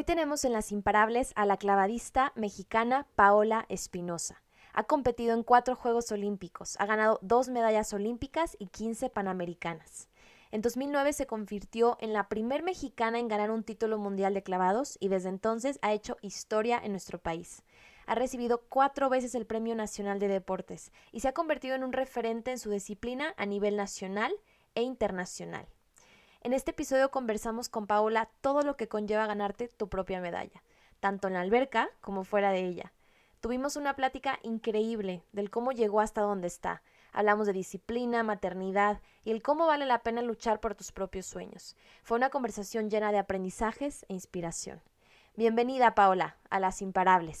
Hoy tenemos en las imparables a la clavadista mexicana Paola Espinosa. Ha competido en cuatro Juegos Olímpicos, ha ganado dos medallas olímpicas y 15 panamericanas. En 2009 se convirtió en la primer mexicana en ganar un título mundial de clavados y desde entonces ha hecho historia en nuestro país. Ha recibido cuatro veces el Premio Nacional de Deportes y se ha convertido en un referente en su disciplina a nivel nacional e internacional. En este episodio conversamos con Paola todo lo que conlleva ganarte tu propia medalla, tanto en la alberca como fuera de ella. Tuvimos una plática increíble del cómo llegó hasta donde está. Hablamos de disciplina, maternidad y el cómo vale la pena luchar por tus propios sueños. Fue una conversación llena de aprendizajes e inspiración. Bienvenida, Paola, a Las Imparables.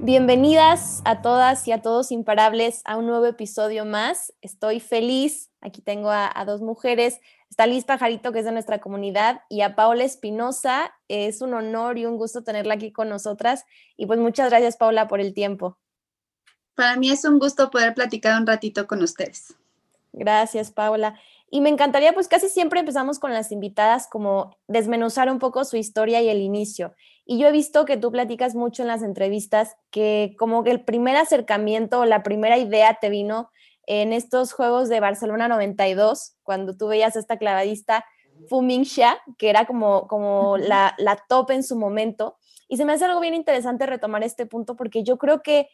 Bienvenidas a todas y a todos imparables a un nuevo episodio más. Estoy feliz. Aquí tengo a, dos mujeres. Está Liz Pajarito, que es de nuestra comunidad, y a Paola Espinosa. Es un honor y un gusto tenerla aquí con nosotras. Y pues muchas gracias, Paola, por el tiempo. Para mí es un gusto poder platicar un ratito con ustedes. Gracias, Paola. Y me encantaría, pues casi siempre empezamos con las invitadas como desmenuzar un poco su historia y el inicio. Y yo he visto que tú platicas mucho en las entrevistas que como que el primer acercamiento o la primera idea te vino en estos Juegos de Barcelona 92, cuando tú veías a esta clavadista Fu Mingxia, que era como, como la, la top en su momento. Y se me hace algo bien interesante retomar este punto porque yo creo que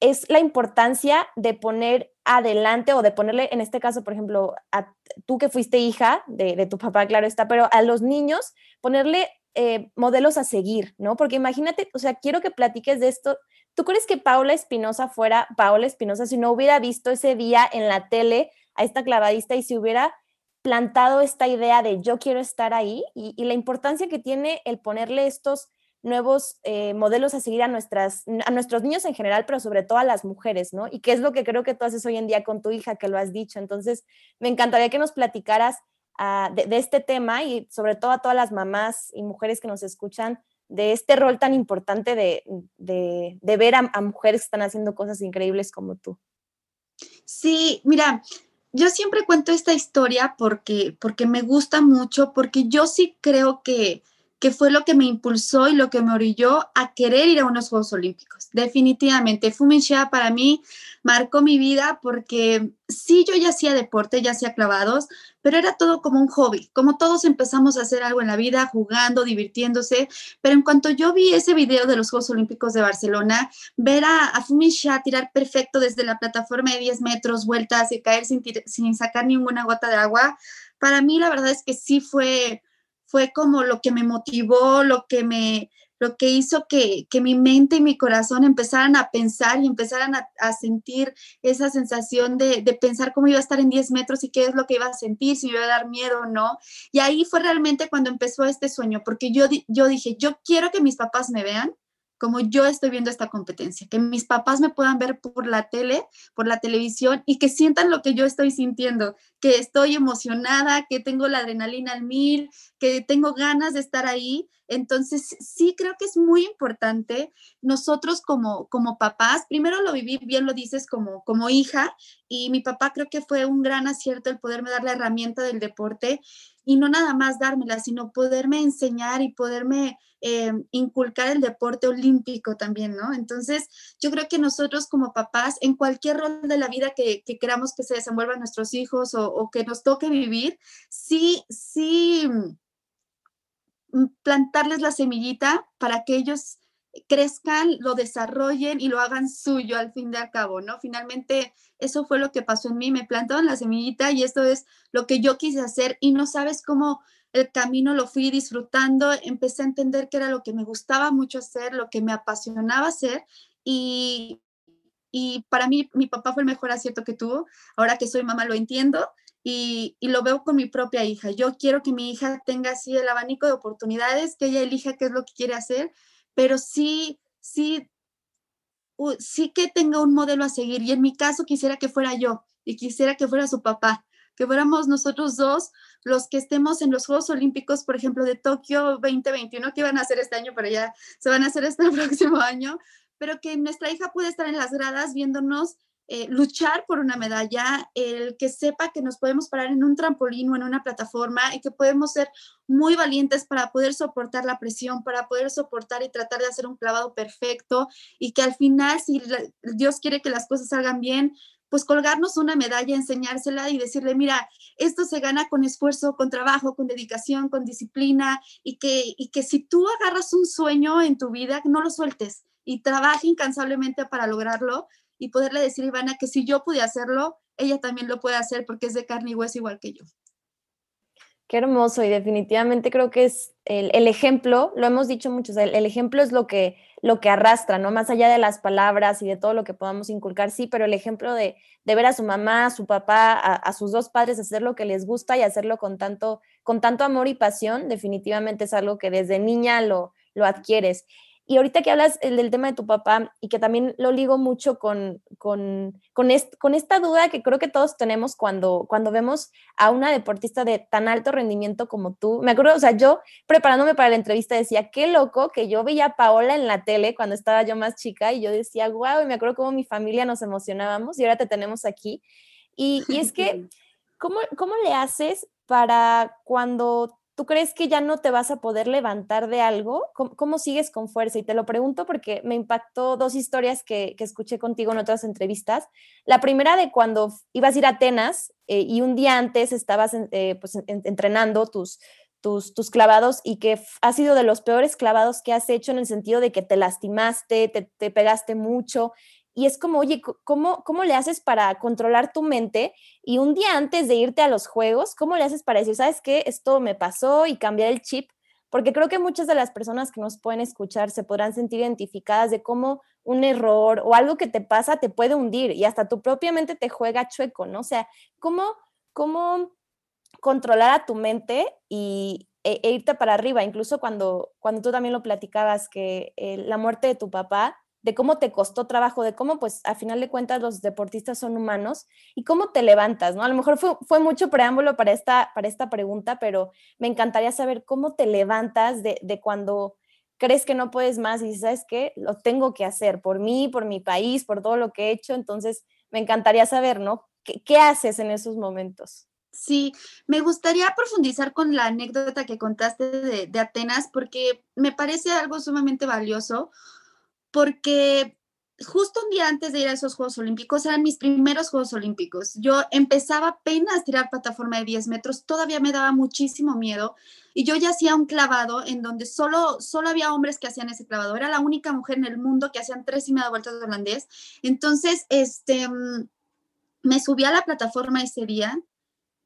es la importancia de poner adelante o de ponerle, en este caso, por ejemplo, a tú que fuiste hija de, tu papá, claro está, pero a los niños ponerle eh, modelos a seguir, ¿no? Porque imagínate, o sea, quiero que platiques de esto. ¿Tú crees que Paula Espinosa fuera Paula Espinosa si no hubiera visto ese día en la tele a esta clavadista y si hubiera plantado esta idea de yo quiero estar ahí y la importancia que tiene el ponerle estos nuevos eh, modelos a seguir a, nuestras, a nuestros niños en general, pero sobre todo a las mujeres, ¿no? Y qué es lo que creo que tú haces hoy en día con tu hija, que lo has dicho. Entonces, me encantaría que nos platicaras ah, de, este tema y sobre todo a todas las mamás y mujeres que nos escuchan de este rol tan importante de, ver a, a, mujeres que están haciendo cosas increíbles como tú. Sí, mira, yo siempre cuento esta historia porque, porque me gusta mucho, porque yo sí creo que que fue lo que me impulsó y lo que me orilló a querer ir a unos Juegos Olímpicos. Definitivamente, Fuminshia para mí marcó mi vida porque sí, yo ya hacía deporte, ya hacía clavados, pero era todo como un hobby, como todos empezamos a hacer algo en la vida, jugando, divirtiéndose, pero en cuanto yo vi ese video de los Juegos Olímpicos de Barcelona, ver a, a tirar perfecto desde la plataforma de 10 metros, vueltas y caer sin, sin sacar ninguna gota de agua, para mí la verdad es que sí fue fue como lo que me motivó, lo que me, lo que hizo que, mi mente y mi corazón empezaran a pensar y empezaran a, sentir esa sensación de, pensar cómo iba a estar en 10 metros y qué es lo que iba a sentir, si iba a dar miedo o no. Y ahí fue realmente cuando empezó este sueño, porque yo, yo dije, yo quiero que mis papás me vean como yo estoy viendo esta competencia, que mis papás me puedan ver por la tele, por la televisión y que sientan lo que yo estoy sintiendo, que estoy emocionada, que tengo la adrenalina al mil, que tengo ganas de estar ahí. Entonces, sí creo que es muy importante nosotros como, como papás, primero lo viví, bien lo dices, como, como hija, y mi papá creo que fue un gran acierto el poderme dar la herramienta del deporte y no nada más dármela, sino poderme enseñar y poderme eh, inculcar el deporte olímpico también, ¿no? Entonces, yo creo que nosotros como papás, en cualquier rol de la vida que, queramos que se desenvuelvan nuestros hijos o, o, que nos toque vivir, sí, sí, mm, plantarles la semillita para que ellos crezcan, lo desarrollen y lo hagan suyo al fin de al cabo, ¿no? Finalmente, eso fue lo que pasó en mí, me plantaron la semillita y esto es lo que yo quise hacer y no sabes cómo el camino lo fui disfrutando, empecé a entender que era lo que me gustaba mucho hacer, lo que me apasionaba hacer y, y para mí mi papá fue el mejor acierto que tuvo, ahora que soy mamá lo entiendo y, lo veo con mi propia hija. Yo quiero que mi hija tenga así el abanico de oportunidades, que ella elija qué es lo que quiere hacer, pero sí, sí, sí que tenga un modelo a seguir. Y en mi caso quisiera que fuera yo y quisiera que fuera su papá, que fuéramos nosotros dos los que estemos en los Juegos Olímpicos, por ejemplo, de Tokio 2021, que iban a hacer este año, pero ya se van a hacer este próximo año, pero que nuestra hija puede estar en las gradas viéndonos eh, luchar por una medalla, el que sepa que nos podemos parar en un trampolín o en una plataforma y que podemos ser muy valientes para poder soportar la presión, para poder soportar y tratar de hacer un clavado perfecto y que al final, si Dios quiere que las cosas salgan bien, pues colgarnos una medalla, enseñársela y decirle, mira, esto se gana con esfuerzo, con trabajo, con dedicación, con disciplina y que, y que si tú agarras un sueño en tu vida, no lo sueltes y trabaja incansablemente para lograrlo y poderle decir a Ivana que si yo pude hacerlo, ella también lo puede hacer porque es de carne y hueso igual que yo. Qué hermoso y definitivamente creo que es el, ejemplo, lo hemos dicho muchos, el, ejemplo es lo que, lo que arrastra, ¿no? Más allá de las palabras y de todo lo que podamos inculcar, sí, pero el ejemplo de, ver a su mamá, a su papá, a, sus dos padres hacer lo que les gusta y hacerlo con tanto, con tanto amor y pasión, definitivamente es algo que desde niña lo, lo adquieres. Y ahorita que hablas del tema de tu papá y que también lo ligo mucho con, con, con, con, esta duda que creo que todos tenemos cuando, cuando vemos a una deportista de tan alto rendimiento como tú. Me acuerdo, o sea, yo preparándome para la entrevista decía, qué loco que yo veía a Paola en la tele cuando estaba yo más chica y yo decía, wow, y me acuerdo cómo mi familia nos emocionábamos y ahora te tenemos aquí. Y, y es que, ¿cómo, ¿cómo le haces para cuando ¿tú crees que ya no te vas a poder levantar de algo? ¿Cómo, sigues con fuerza? Y te lo pregunto porque me impactó dos historias que, escuché contigo en otras entrevistas. La primera de cuando ibas a ir a Atenas eh, y un día antes estabas eh, pues, entrenando tus, tus, tus, clavados y que ha sido de los peores clavados que has hecho en el sentido de que te lastimaste, te, te pegaste mucho y es como, oye, ¿cómo, ¿cómo le haces para controlar tu mente? Y un día antes de irte a los juegos, ¿cómo le haces para decir, sabes qué, esto me pasó y cambiar el chip? Porque creo que muchas de las personas que nos pueden escuchar se podrán sentir identificadas de cómo un error o algo que te pasa te puede hundir y hasta tu propia mente te juega chueco, ¿no? O sea, ¿cómo, cómo controlar a tu mente y, e, e irte para arriba? Incluso cuando, cuando tú también lo platicabas, que eh, la muerte de tu papá de cómo te costó trabajo, de cómo, pues, a final de cuentas los deportistas son humanos y cómo te levantas, ¿no? A lo mejor fue, fue mucho preámbulo para esta, para esta pregunta, pero me encantaría saber cómo te levantas de, de cuando crees que no puedes más y ¿sabes qué? Lo tengo que hacer por mí, por mi país, por todo lo que he hecho. Entonces, me encantaría saber, ¿no? ¿Qué, qué haces en esos momentos? Sí, me gustaría profundizar con la anécdota que contaste de, de Atenas porque me parece algo sumamente valioso porque justo un día antes de ir a esos Juegos Olímpicos, eran mis primeros Juegos Olímpicos. Yo empezaba apenas a tirar plataforma de 10 metros, todavía me daba muchísimo miedo y yo ya hacía un clavado en donde solo, solo había hombres que hacían ese clavado. Era la única mujer en el mundo que hacían tres y media vueltas de holandés. Entonces, este, mm, me subí a la plataforma ese día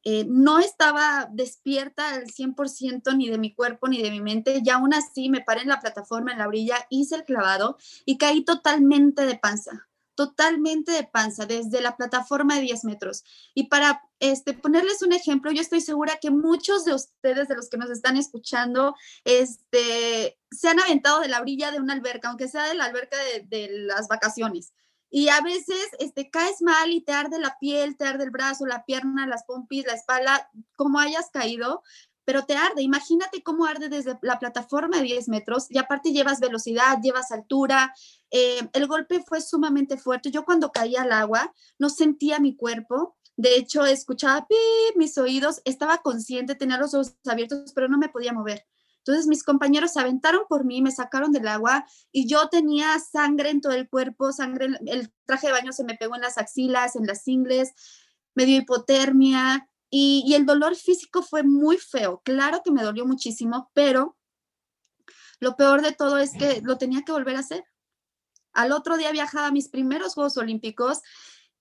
eh, no estaba despierta al 100% ni de mi cuerpo ni de mi mente, y aún así me paré en la plataforma, en la orilla, hice el clavado y caí totalmente de panza, totalmente de panza, desde la plataforma de 10 metros. Y para este, ponerles un ejemplo, yo estoy segura que muchos de ustedes, de los que nos están escuchando, este, se han aventado de la orilla de una alberca, aunque sea de la alberca de, de las vacaciones. Y a veces este, caes mal y te arde la piel, te arde el brazo, la pierna, las pompis, la espalda, como hayas caído, pero te arde. Imagínate cómo arde desde la plataforma de 10 metros y aparte llevas velocidad, llevas altura. Eh, el golpe fue sumamente fuerte. Yo cuando caí al agua no sentía mi cuerpo. De hecho, escuchaba mis oídos, estaba consciente, tenía los ojos abiertos, pero no me podía mover. Entonces mis compañeros se aventaron por mí, me sacaron del agua y yo tenía sangre en todo el cuerpo, sangre, el traje de baño se me pegó en las axilas, en las ingles, me dio hipotermia y, y el dolor físico fue muy feo. Claro que me dolió muchísimo, pero lo peor de todo es que lo tenía que volver a hacer. Al otro día viajaba a mis primeros Juegos Olímpicos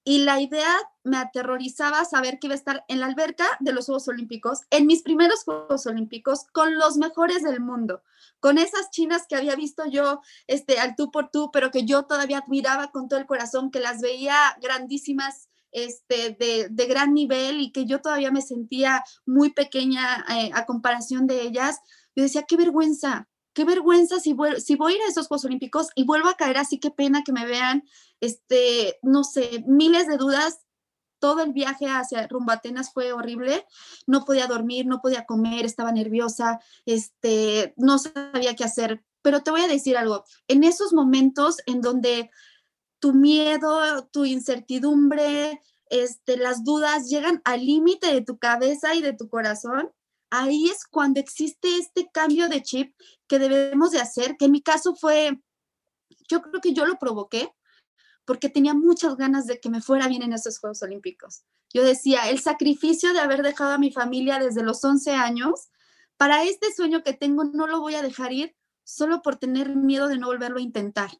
y la idea me aterrorizaba saber que iba a estar en la alberca de los Juegos Olímpicos, en mis primeros Juegos Olímpicos, con los mejores del mundo, con esas chinas que había visto yo este, al tú por tú, pero que yo todavía admiraba con todo el corazón, que las veía grandísimas este, de, gran nivel y que yo todavía me sentía muy pequeña eh, a comparación de ellas, yo decía, qué vergüenza, qué vergüenza si, si voy a ir a esos Juegos Olímpicos y vuelvo a caer así, qué pena que me vean, este, no sé, miles de dudas. Todo el viaje hacia rumbo a Atenas fue horrible. No podía dormir, no podía comer, estaba nerviosa, este, no sabía qué hacer. Pero te voy a decir algo, en esos momentos en donde tu miedo, tu incertidumbre, este, las dudas llegan al límite de tu cabeza y de tu corazón, ahí es cuando existe este cambio de chip que debemos de hacer, que en mi caso fue, yo creo que yo lo provoqué porque tenía muchas ganas de que me fuera bien en esos Juegos Olímpicos. Yo decía, el sacrificio de haber dejado a mi familia desde los 11 años, para este sueño que tengo no lo voy a dejar ir solo por tener miedo de no volverlo a intentar.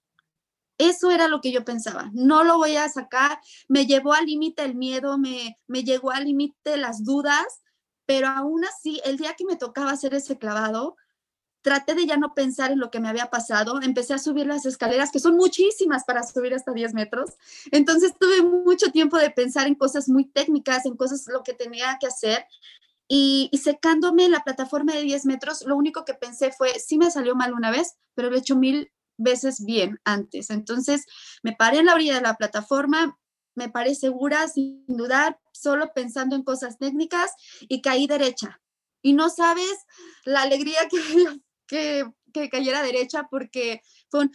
Eso era lo que yo pensaba. No lo voy a sacar. Me llevó al límite el miedo, me, me llegó al límite las dudas, pero aún así, el día que me tocaba hacer ese clavado, traté de ya no pensar en lo que me había pasado. Empecé a subir las escaleras, que son muchísimas para subir hasta 10 metros. Entonces tuve mucho tiempo de pensar en cosas muy técnicas, en cosas lo que tenía que hacer. Y, y, secándome la plataforma de 10 metros, lo único que pensé fue, sí me salió mal una vez, pero lo he hecho mil veces bien antes. Entonces me paré en la orilla de la plataforma, me paré segura, sin dudar, solo pensando en cosas técnicas y caí derecha. Y no sabes la alegría que, que, cayera derecha porque fue un,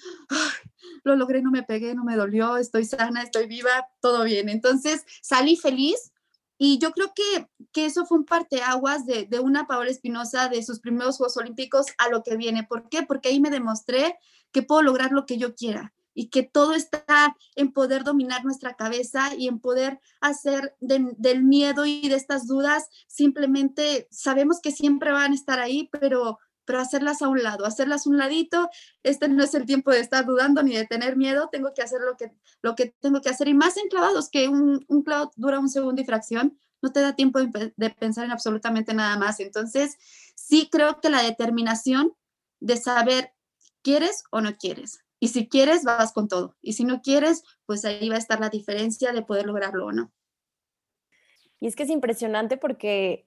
lo logré, no me pegué, no me dolió, estoy sana, estoy viva, todo bien. Entonces salí feliz y yo creo que, que eso fue un parteaguas de, de una Paola Espinosa de sus primeros Juegos Olímpicos a lo que viene. ¿Por qué? Porque ahí me demostré que puedo lograr lo que yo quiera y que todo está en poder dominar nuestra cabeza y en poder hacer del miedo y de estas dudas, simplemente sabemos que siempre van a estar ahí, pero, pero hacerlas a un lado, hacerlas un ladito, este no es el tiempo de estar dudando ni de tener miedo, tengo que hacer lo que, lo que tengo que hacer y más enclavados, que un, un dura un segundo y fracción, no te da tiempo de, de pensar en absolutamente nada más. Entonces, sí creo que la determinación de saber ¿Quieres o no quieres? Y si quieres, vas con todo. Y si no quieres, pues ahí va a estar la diferencia de poder lograrlo o no. Y es que es impresionante porque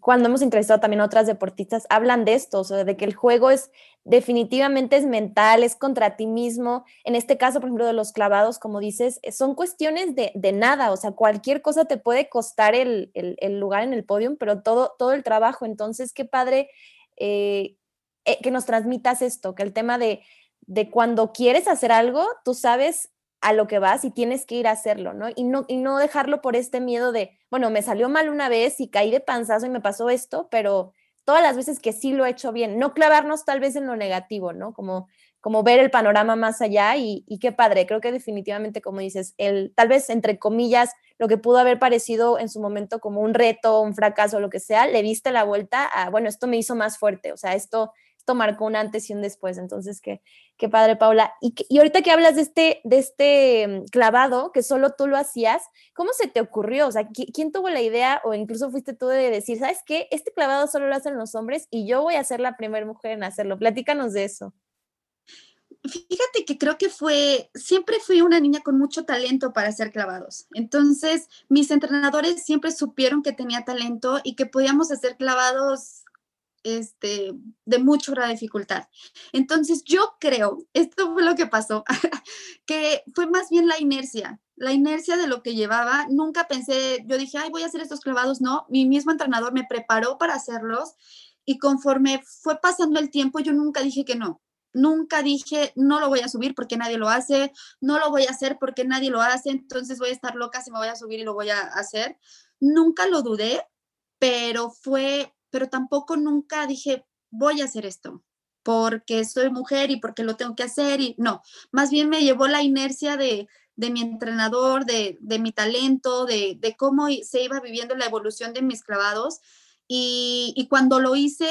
cuando hemos entrevistado también a otras deportistas, hablan de esto, o sea, de que el juego es definitivamente es mental, es contra ti mismo. En este caso, por ejemplo, de los clavados, como dices, son cuestiones de, nada, o sea, cualquier cosa te puede costar el, lugar en el podio, pero todo, todo el trabajo. Entonces, qué padre eh, eh, que nos transmitas esto, que el tema de, de cuando quieres hacer algo, tú sabes a lo que vas y tienes que ir a hacerlo, ¿no? Y no, y no dejarlo por este miedo de, bueno, me salió mal una vez y caí de panzazo y me pasó esto, pero todas las veces que sí lo he hecho bien, no clavarnos tal vez en lo negativo, ¿no? Como, como ver el panorama más allá y, qué padre, creo que definitivamente, como dices, el, tal vez entre comillas, lo que pudo haber parecido en su momento como un reto, un fracaso, lo que sea, le viste la vuelta a, bueno, esto me hizo más fuerte, o sea, esto marcó un antes y un después. Entonces, qué, qué padre, Paula. Y, y ahorita que hablas de este, de este mm, clavado, que solo tú lo hacías, ¿cómo se te ocurrió? O sea, ¿quién tuvo la idea o incluso fuiste tú de decir, ¿sabes qué? Este clavado solo lo hacen los hombres y yo voy a ser la primera mujer en hacerlo. Platícanos de eso. Fíjate que creo que fue, siempre fui una niña con mucho talento para hacer clavados. Entonces, mis entrenadores siempre supieron que tenía talento y que podíamos hacer clavados este, de mucha dificultad. Entonces yo creo, esto fue lo que pasó, que fue más bien la inercia, la inercia de lo que llevaba. Nunca pensé, yo dije, ay, voy a hacer estos clavados. No, mi mismo entrenador me preparó para hacerlos y conforme fue pasando el tiempo, yo nunca dije que no. Nunca dije, no lo voy a subir porque nadie lo hace, no lo voy a hacer porque nadie lo hace, entonces voy a estar loca si me voy a subir y lo voy a hacer. Nunca lo dudé, pero fue pero tampoco nunca dije, voy a hacer esto porque soy mujer y porque lo tengo que hacer y no, más bien me llevó la inercia de, de mi entrenador, de, de mi talento, de, de, cómo se iba viviendo la evolución de mis clavados y, y, cuando lo hice,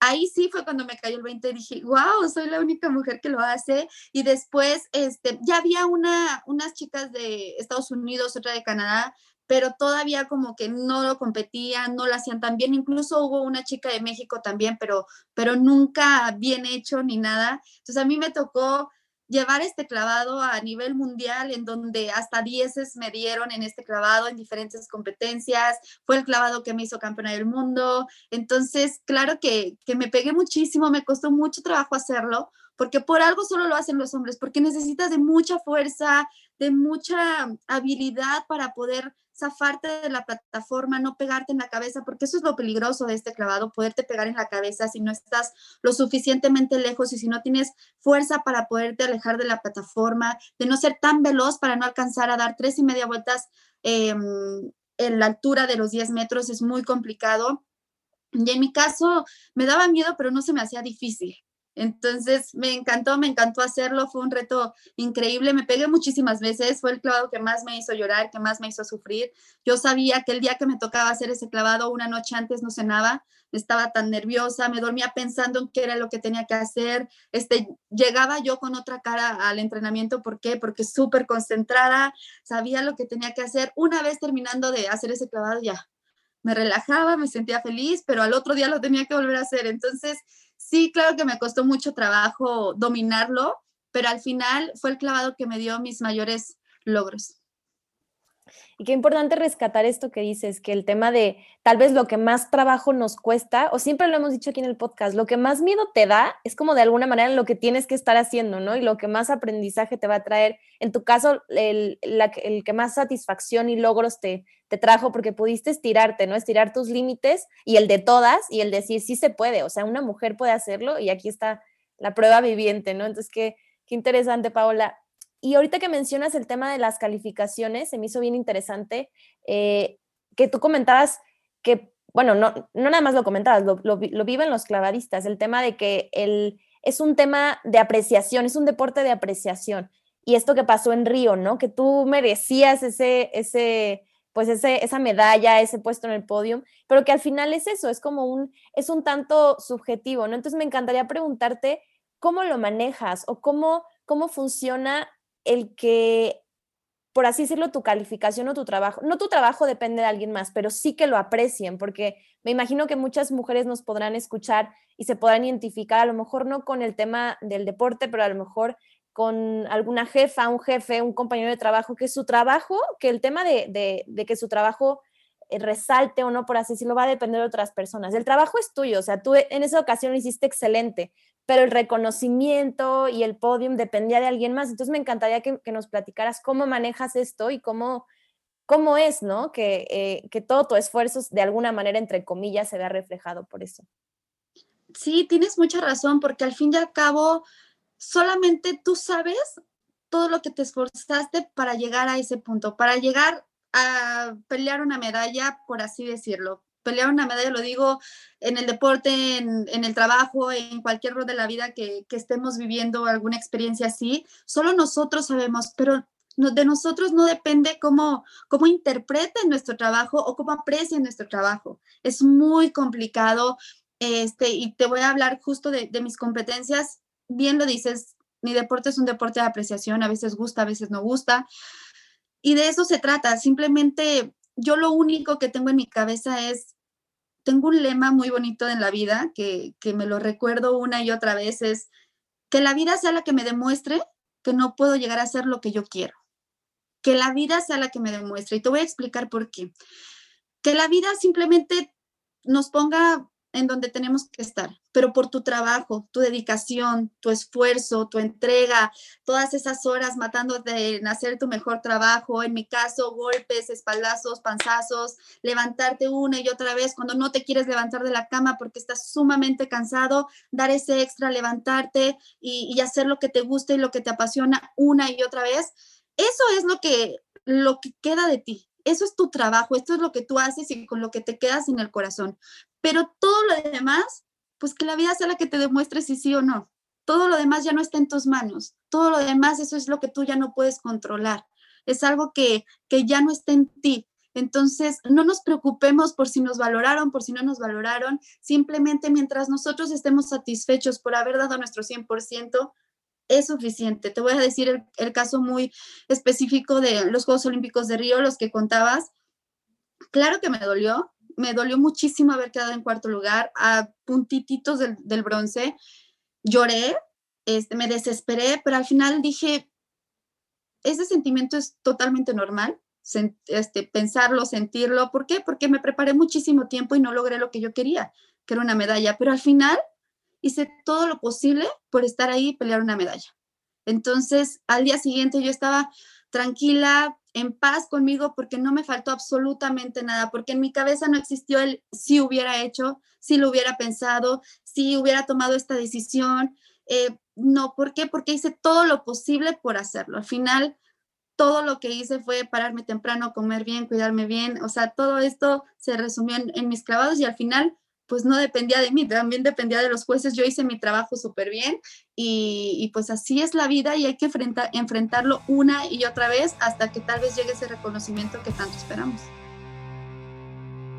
ahí sí fue cuando me cayó el 20 y dije, wow, soy la única mujer que lo hace y después este, ya había una, unas chicas de Estados Unidos, otra de Canadá, pero todavía como que no lo competían, no lo hacían tan bien. Incluso hubo una chica de México también, pero, pero nunca bien hecho ni nada. Entonces a mí me tocó llevar este clavado a nivel mundial, en donde hasta dieces me dieron en este clavado en diferentes competencias. Fue el clavado que me hizo campeona del mundo. Entonces, claro que, que me pegué muchísimo, me costó mucho trabajo hacerlo, porque por algo solo lo hacen los hombres, porque necesitas de mucha fuerza, de mucha habilidad para poder zafarte de la plataforma, no pegarte en la cabeza, porque eso es lo peligroso de este clavado, poderte pegar en la cabeza si no estás lo suficientemente lejos y si no tienes fuerza para poderte alejar de la plataforma, de no ser tan veloz para no alcanzar a dar tres y media vueltas em, en la altura de los 10 metros, es muy complicado. Y en mi caso me daba miedo, pero no se me hacía difícil. Entonces me encantó, me encantó hacerlo, fue un reto increíble, me pegué muchísimas veces, fue el clavado que más me hizo llorar, que más me hizo sufrir. Yo sabía que el día que me tocaba hacer ese clavado, una noche antes no cenaba, estaba tan nerviosa, me dormía pensando en qué era lo que tenía que hacer. Este, llegaba yo con otra cara al entrenamiento, ¿por qué? Porque súper concentrada, sabía lo que tenía que hacer. Una vez terminando de hacer ese clavado, ya, me relajaba, me sentía feliz, pero al otro día lo tenía que volver a hacer. Entonces, sí, claro que me costó mucho trabajo dominarlo, pero al final fue el clavado que me dio mis mayores logros. Y qué importante rescatar esto que dices, que el tema de tal vez lo que más trabajo nos cuesta, o siempre lo hemos dicho aquí en el podcast, lo que más miedo te da es como de alguna manera lo que tienes que estar haciendo, ¿no? Y lo que más aprendizaje te va a traer. En tu caso, el, el que más satisfacción y logros te, te trajo porque pudiste estirarte, ¿no? Estirar tus límites y el de todas y el decir sí se puede, o sea, una mujer puede hacerlo y aquí está la prueba viviente, ¿no? Entonces, qué, qué interesante, Paola. Y ahorita que mencionas el tema de las calificaciones, se me hizo bien interesante eh, que tú comentabas que, bueno, no, no nada más lo comentabas, lo, lo, viven los clavadistas, el tema de que el, es un tema de apreciación, es un deporte de apreciación. Y esto que pasó en Río, ¿no? Que tú merecías ese, ese, pues ese, esa medalla, ese puesto en el podio, pero que al final es eso, es como un, es un tanto subjetivo, ¿no? Entonces me encantaría preguntarte cómo lo manejas o cómo, cómo funciona el que, por así decirlo, tu calificación o tu trabajo, no tu trabajo depende de alguien más, pero sí que lo aprecien, porque me imagino que muchas mujeres nos podrán escuchar y se podrán identificar, a lo mejor no con el tema del deporte, pero a lo mejor con alguna jefa, un jefe, un compañero de trabajo, que su trabajo, que el tema de, de que su trabajo eh, resalte o no, por así decirlo, va a depender de otras personas. El trabajo es tuyo, o sea, tú en esa ocasión lo hiciste excelente, pero el reconocimiento y el podium dependía de alguien más. Entonces me encantaría que, nos platicaras cómo manejas esto y cómo, cómo es, ¿no? Que, eh, que todo tu esfuerzo de alguna manera, entre comillas, se vea reflejado por eso. Sí, tienes mucha razón, porque al fin y al cabo, solamente tú sabes todo lo que te esforzaste para llegar a ese punto, para llegar a pelear una medalla, por así decirlo. Pelear una medalla, lo digo, en el deporte, en, el trabajo, en cualquier rol de la vida que, que, estemos viviendo alguna experiencia así, solo nosotros sabemos, pero de nosotros no depende cómo, cómo interpreten nuestro trabajo o cómo aprecien nuestro trabajo. Es muy complicado. Este, y te voy a hablar justo de, de mis competencias. Bien lo dices, mi deporte es un deporte de apreciación, a veces gusta, a veces no gusta. Y de eso se trata. Simplemente yo lo único que tengo en mi cabeza es, tengo un lema muy bonito en la vida que, que me lo recuerdo una y otra vez, es que la vida sea la que me demuestre que no puedo llegar a ser lo que yo quiero. Que la vida sea la que me demuestre. Y te voy a explicar por qué. Que la vida simplemente nos ponga en donde tenemos que estar, pero por tu trabajo, tu dedicación, tu esfuerzo, tu entrega, todas esas horas matándote en hacer tu mejor trabajo, en mi caso, golpes, espaldazos, panzazos, levantarte una y otra vez cuando no te quieres levantar de la cama porque estás sumamente cansado, dar ese extra, levantarte y, y hacer lo que te gusta y lo que te apasiona una y otra vez. Eso es lo que, lo que queda de ti, eso es tu trabajo, esto es lo que tú haces y con lo que te quedas en el corazón. Pero todo lo demás, pues que la vida sea la que te demuestre si sí o no. Todo lo demás ya no está en tus manos. Todo lo demás, eso es lo que tú ya no puedes controlar. Es algo que, que ya no está en ti. Entonces, no nos preocupemos por si nos valoraron, por si no nos valoraron. Simplemente mientras nosotros estemos satisfechos por haber dado nuestro 100%, es suficiente. Te voy a decir el, el, caso muy específico de los Juegos Olímpicos de Río, los que contabas. Claro que me dolió, me dolió muchísimo haber quedado en cuarto lugar, a puntititos del, bronce. Lloré, este, me desesperé, pero al final dije, ese sentimiento es totalmente normal, este, pensarlo, sentirlo. ¿Por qué? Porque me preparé muchísimo tiempo y no logré lo que yo quería, que era una medalla, pero al final hice todo lo posible por estar ahí y pelear una medalla. Entonces, al día siguiente yo estaba tranquila, en paz conmigo, porque no me faltó absolutamente nada, porque en mi cabeza no existió el si hubiera hecho, si lo hubiera pensado, si hubiera tomado esta decisión. Eh, no, ¿por qué? Porque hice todo lo posible por hacerlo. Al final, todo lo que hice fue pararme temprano, comer bien, cuidarme bien. O sea, todo esto se resumió en, mis clavados y al final, pues no dependía de mí, también dependía de los jueces. Yo hice mi trabajo súper bien y, pues así es la vida y hay que enfrentarlo una y otra vez hasta que tal vez llegue ese reconocimiento que tanto esperamos.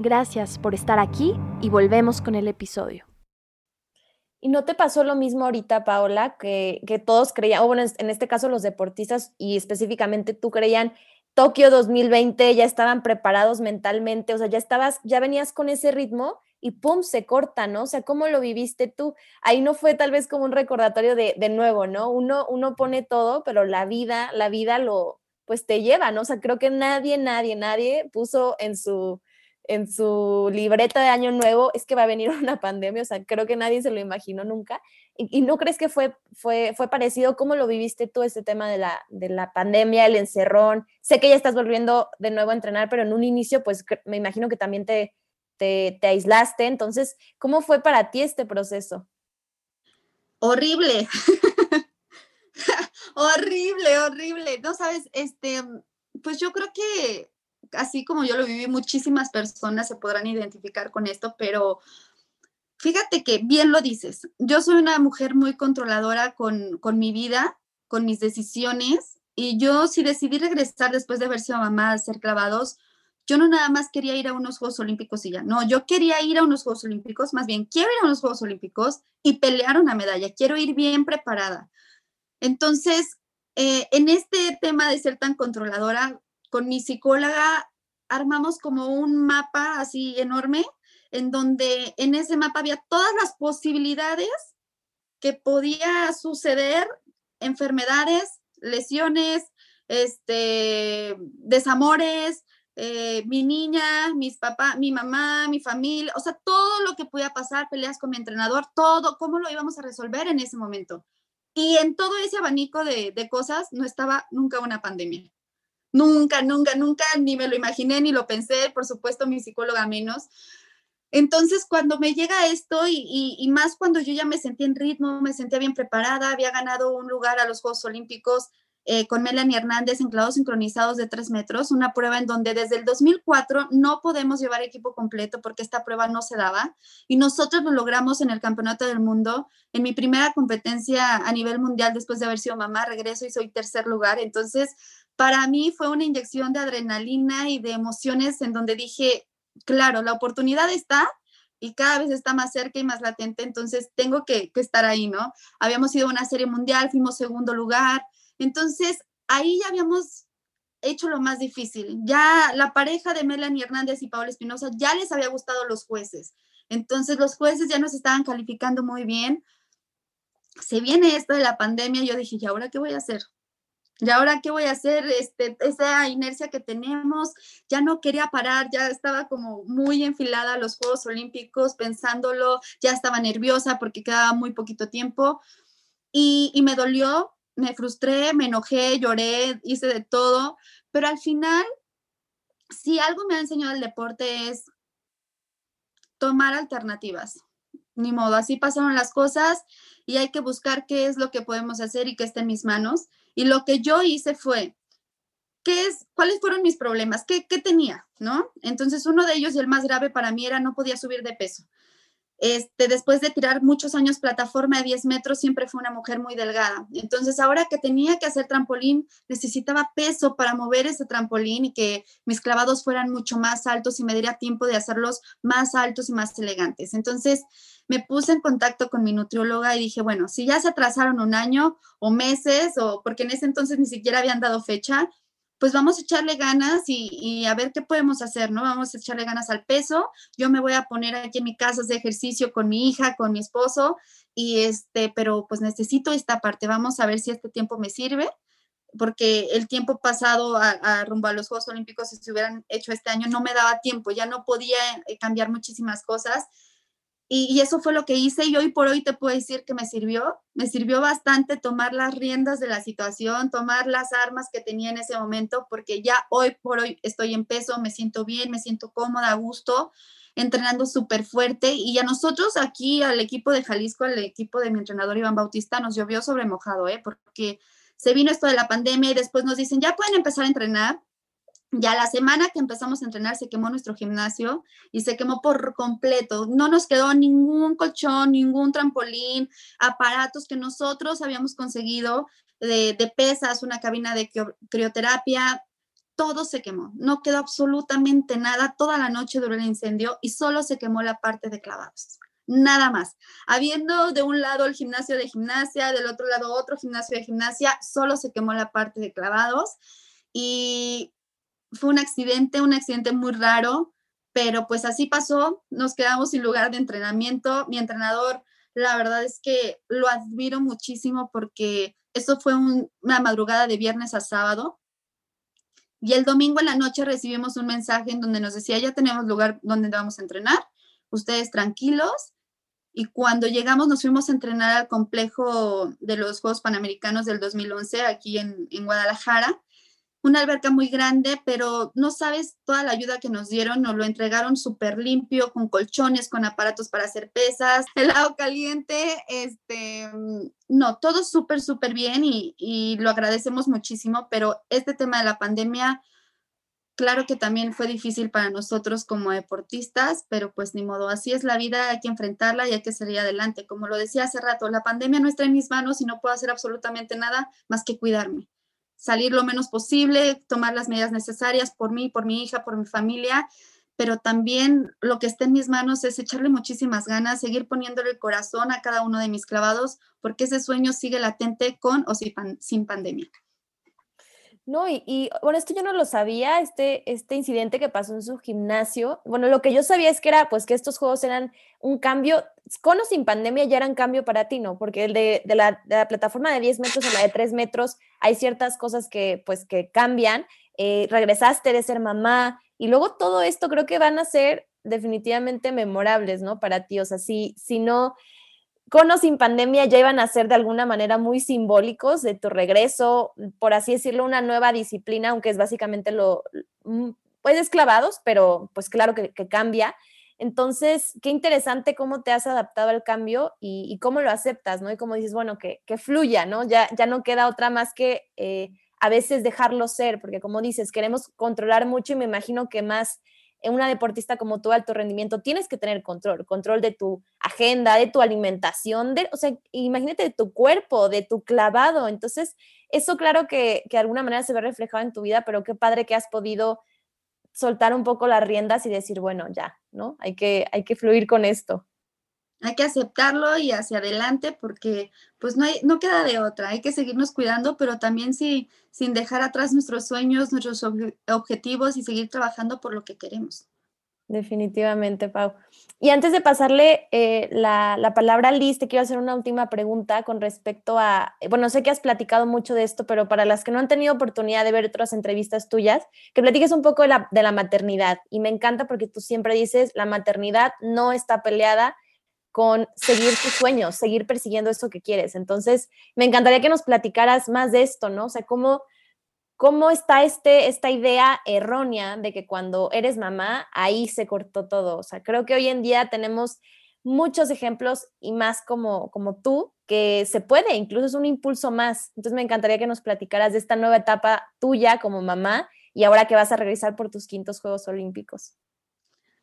Gracias por estar aquí y volvemos con el episodio. ¿Y no te pasó lo mismo ahorita, Paola, que, que todos creían, o bueno, en este caso los deportistas y específicamente tú creían Tokio 2020, ya estaban preparados mentalmente, o sea, ya estabas, ya venías con ese ritmo y pum, se corta, ¿no? O sea, ¿cómo lo viviste tú? Ahí no fue tal vez como un recordatorio de, de nuevo, ¿no? Uno, uno pone todo, pero la vida, la vida lo, pues te lleva, ¿no? O sea, creo que nadie, nadie, nadie puso en su, en su libreta de año nuevo es que va a venir una pandemia, o sea, creo que nadie se lo imaginó nunca. ¿Y, no crees que fue, fue, fue parecido? ¿Cómo lo viviste tú, este tema de la, de la pandemia, el encerrón? Sé que ya estás volviendo de nuevo a entrenar, pero en un inicio, pues me imagino que también te, te, te aislaste. Entonces, ¿cómo fue para ti este proceso? Horrible. horrible, horrible. No sabes, este, pues yo creo que así como yo lo viví, muchísimas personas se podrán identificar con esto, pero fíjate que bien lo dices, yo soy una mujer muy controladora con, mi vida, con mis decisiones, y yo si decidí regresar después de haber sido mamá a ser clavados, yo no nada más quería ir a unos Juegos Olímpicos y ya, no, yo quería ir a unos Juegos Olímpicos, más bien quiero ir a unos Juegos Olímpicos y pelear una medalla, quiero ir bien preparada. Entonces, eh, en este tema de ser tan controladora, con mi psicóloga armamos como un mapa así enorme, en donde en ese mapa había todas las posibilidades que podía suceder, enfermedades, lesiones, este, desamores, eh, mi niña, mis papás, mi mamá, mi familia, o sea, todo lo que podía pasar, peleas con mi entrenador, todo, cómo lo íbamos a resolver en ese momento. Y en todo ese abanico de, de cosas no estaba nunca una pandemia. Nunca, nunca, nunca, ni me lo imaginé, ni lo pensé, por supuesto, mi psicóloga menos. Entonces, cuando me llega esto, y, más cuando yo ya me sentí en ritmo, me sentía bien preparada, había ganado un lugar a los Juegos Olímpicos eh, con Melanie Hernández en clavos sincronizados de tres metros, una prueba en donde desde el 2004 no podemos llevar equipo completo porque esta prueba no se daba, y nosotros lo logramos en el Campeonato del Mundo, en mi primera competencia a nivel mundial después de haber sido mamá, regreso y soy tercer lugar. Entonces, para mí fue una inyección de adrenalina y de emociones en donde dije, claro, la oportunidad está y cada vez está más cerca y más latente, entonces tengo que, estar ahí, ¿no? Habíamos ido a una serie mundial, fuimos segundo lugar, entonces ahí ya habíamos hecho lo más difícil. Ya la pareja de Melanie Hernández y Paola Espinosa ya les había gustado los jueces. Entonces los jueces ya nos estaban calificando muy bien. Se viene esto de la pandemia, yo dije, ¿y ahora qué voy a hacer? ¿Y ahora qué voy a hacer? Este, esa inercia que tenemos, ya no quería parar, ya estaba como muy enfilada a los Juegos Olímpicos, pensándolo, ya estaba nerviosa porque quedaba muy poquito tiempo y, me dolió me frustré, me enojé, lloré, hice de todo, pero al final, si algo me ha enseñado el deporte es tomar alternativas. Ni modo, así pasaron las cosas y hay que buscar qué es lo que podemos hacer y que esté en mis manos. Y lo que yo hice fue, ¿qué es, ¿cuáles fueron mis problemas? ¿Qué, ¿Qué tenía? ¿No? Entonces, uno de ellos y el más grave para mí era no podía subir de peso. Este, después de tirar muchos años plataforma de 10 metros, siempre fue una mujer muy delgada. Entonces, ahora que tenía que hacer trampolín, necesitaba peso para mover ese trampolín y que mis clavados fueran mucho más altos y me diera tiempo de hacerlos más altos y más elegantes. Entonces, me puse en contacto con mi nutrióloga y dije, bueno, si ya se atrasaron un año o meses, o porque en ese entonces ni siquiera habían dado fecha, pues vamos a echarle ganas y, a ver qué podemos hacer, ¿no? Vamos a echarle ganas al peso. Yo me voy a poner aquí en mi casa de ejercicio con mi hija, con mi esposo, y este, pero pues necesito esta parte. Vamos a ver si este tiempo me sirve, porque el tiempo pasado a, rumbo a los Juegos Olímpicos, si se hubieran hecho este año, no me daba tiempo, ya no podía eh, cambiar muchísimas cosas y, eso fue lo que hice y hoy por hoy te puedo decir que me sirvió. Me sirvió bastante tomar las riendas de la situación, tomar las armas que tenía en ese momento, porque ya hoy por hoy estoy en peso, me siento bien, me siento cómoda, a gusto, entrenando súper fuerte. Y a nosotros aquí, al equipo de Jalisco, al equipo de mi entrenador Iván Bautista, nos llovió sobre mojado, ¿eh? porque se vino esto de la pandemia y después nos dicen, ya pueden empezar a entrenar ya la semana que empezamos a entrenar se quemó nuestro gimnasio y se quemó por completo. No nos quedó ningún colchón, ningún trampolín, aparatos que nosotros habíamos conseguido de, pesas, una cabina de crioterapia. Todo se quemó. No quedó absolutamente nada. Toda la noche duró el incendio y solo se quemó la parte de clavados. Nada más. Habiendo de un lado el gimnasio de gimnasia, del otro lado otro gimnasio de gimnasia, solo se quemó la parte de clavados. Y fue un accidente, un accidente muy raro, pero pues así pasó, nos quedamos sin lugar de entrenamiento. Mi entrenador, la verdad es que lo admiro muchísimo porque eso fue una madrugada de viernes a sábado. Y el domingo en la noche recibimos un mensaje en donde nos decía, ya tenemos lugar donde vamos a entrenar, ustedes tranquilos. Y cuando llegamos nos fuimos a entrenar al complejo de los Juegos Panamericanos del 2011 aquí en Guadalajara una alberca muy grande, pero no sabes toda la ayuda que nos dieron, nos lo entregaron súper limpio, con colchones, con aparatos para hacer pesas, helado caliente, este, no, todo súper, súper bien y, y lo agradecemos muchísimo, pero este tema de la pandemia, claro que también fue difícil para nosotros como deportistas, pero pues ni modo, así es la vida, hay que enfrentarla y hay que salir adelante. Como lo decía hace rato, la pandemia no está en mis manos y no puedo hacer absolutamente nada más que cuidarme salir lo menos posible, tomar las medidas necesarias por mí, por mi hija, por mi familia, pero también lo que está en mis manos es echarle muchísimas ganas, seguir poniéndole el corazón a cada uno de mis clavados, porque ese sueño sigue latente con o sin, pandemia. No, y, bueno, esto yo no lo sabía, este, este incidente que pasó en su gimnasio. Bueno, lo que yo sabía es que era, pues, que estos juegos eran un cambio, con o sin pandemia ya eran cambio para ti, ¿no? Porque el de, la, plataforma de 10 metros a la de 3 metros, hay ciertas cosas que, pues, que cambian. Eh, regresaste de ser mamá y luego todo esto creo que van a ser definitivamente memorables, ¿no? Para ti, o sea, si no con sin pandemia ya iban a ser de alguna manera muy simbólicos de tu regreso, por así decirlo, una nueva disciplina, aunque es básicamente lo, mm, pues esclavados, pero pues claro que, cambia. Entonces, qué interesante cómo te has adaptado al cambio y, cómo lo aceptas, ¿no? Y cómo dices, bueno, que, que fluya, ¿no? Ya, ya no queda otra más que eh, a veces dejarlo ser, porque como dices, queremos controlar mucho y me imagino que más una deportista como tú, alto rendimiento, tienes que tener control, control de tu agenda, de tu alimentación, de, o sea, imagínate de tu cuerpo, de tu clavado. Entonces, eso claro que, que de alguna manera se ve reflejado en tu vida, pero qué padre que has podido soltar un poco las riendas y decir, bueno, ya, ¿no? Hay que, hay que fluir con esto hay que aceptarlo y hacia adelante porque pues no, hay, no queda de otra, hay que seguirnos cuidando, pero también sí, sin dejar atrás nuestros sueños, nuestros objetivos y seguir trabajando por lo que queremos. Definitivamente, Pau. Y antes de pasarle eh, la, la, palabra a Liz, te quiero hacer una última pregunta con respecto a, bueno, sé que has platicado mucho de esto, pero para las que no han tenido oportunidad de ver otras entrevistas tuyas, que platiques un poco de la, de la maternidad. Y me encanta porque tú siempre dices, la maternidad no está peleada, con seguir tus sueños, seguir persiguiendo eso que quieres. Entonces, me encantaría que nos platicaras más de esto, ¿no? O sea, cómo, cómo está este, esta idea errónea de que cuando eres mamá, ahí se cortó todo. O sea, creo que hoy en día tenemos muchos ejemplos y más como, como tú, que se puede, incluso es un impulso más. Entonces me encantaría que nos platicaras de esta nueva etapa tuya como mamá y ahora que vas a regresar por tus quintos Juegos Olímpicos.